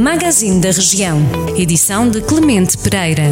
Magazine da Região. Edição de Clemente Pereira.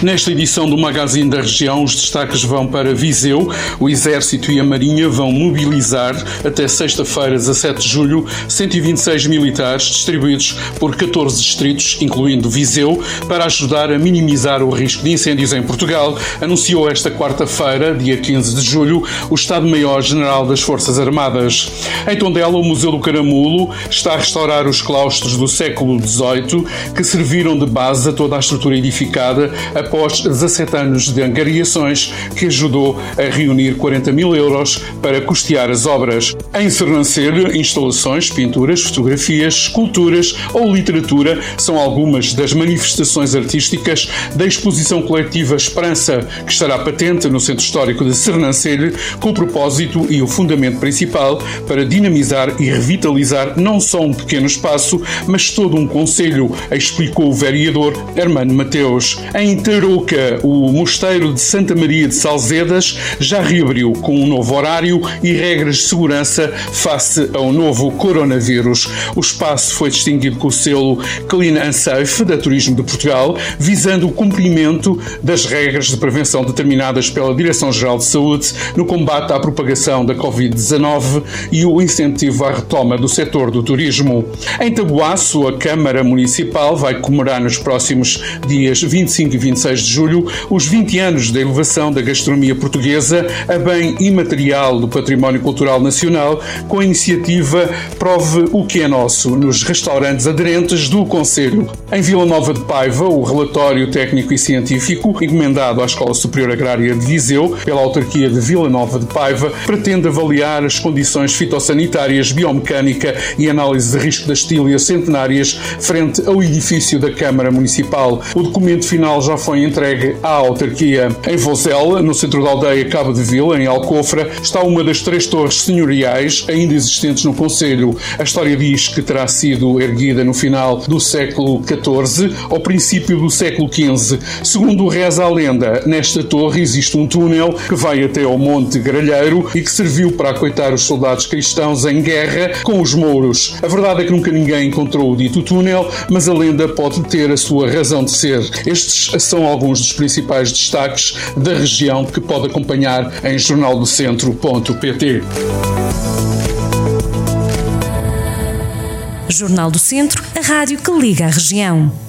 Nesta edição do Magazine da Região, os destaques vão para Viseu. O Exército e a Marinha vão mobilizar até sexta-feira, 17 de julho, 126 militares distribuídos por 14 distritos, incluindo Viseu, para ajudar a minimizar o risco de incêndios em Portugal, anunciou esta quarta-feira, dia 15 de julho, o Estado-Maior-General das Forças Armadas. Em Tondela, o Museu do Caramulo está a restaurar os claustros do século XVIII que serviram de base a toda a estrutura edificada após 17 anos de angariações que ajudou a reunir 40 mil euros para custear as obras. Sernancelho, instalações, pinturas, fotografias, esculturas ou literatura são algumas das manifestações artísticas da exposição coletiva Esperança, que estará patente no Centro Histórico de Sernancelho, com o propósito e o fundamento principal para dinamizar e revitalizar não só um pequeno espaço, mas todo um conselho, explicou o vereador Hermano Mateus. Em Tarouca, o Mosteiro de Santa Maria de Salzedas já reabriu com um novo horário e regras de segurança face ao novo coronavírus. O espaço foi distinguido com o selo Clean and Safe da Turismo de Portugal, visando o cumprimento das regras de prevenção determinadas pela Direção-Geral de Saúde no combate à propagação da Covid-19 e o incentivo à retoma do setor do turismo. Em Tabuaço, a Câmara Municipal vai comemorar nos próximos dias 25 e 26 16 de julho, os 20 anos da elevação da gastronomia portuguesa a bem imaterial do património cultural nacional, com a iniciativa Prove o que é nosso nos restaurantes aderentes do Conselho. Em Vila Nova de Paiva, o relatório técnico e científico, encomendado à Escola Superior Agrária de Viseu pela autarquia de Vila Nova de Paiva, pretende avaliar as condições fitossanitárias, biomecânica e análise de risco das tílias centenárias frente ao edifício da Câmara Municipal. O documento final já foi entregue à autarquia. Em Vozela, no centro da aldeia Cabo de Vila, em Alcofra, está uma das três torres senhoriais ainda existentes no Conselho. A história diz que terá sido erguida no final do século XIV ou princípio do século XV. Segundo reza a lenda, nesta torre existe um túnel que vai até ao Monte Gralheiro e que serviu para acoitar os soldados cristãos em guerra com os mouros. A verdade é que nunca ninguém encontrou o dito túnel, mas a lenda pode ter a sua razão de ser. Estes são alguns dos principais destaques da região que pode acompanhar em jornaldocentro.pt. Jornal do Centro, a rádio que liga a região.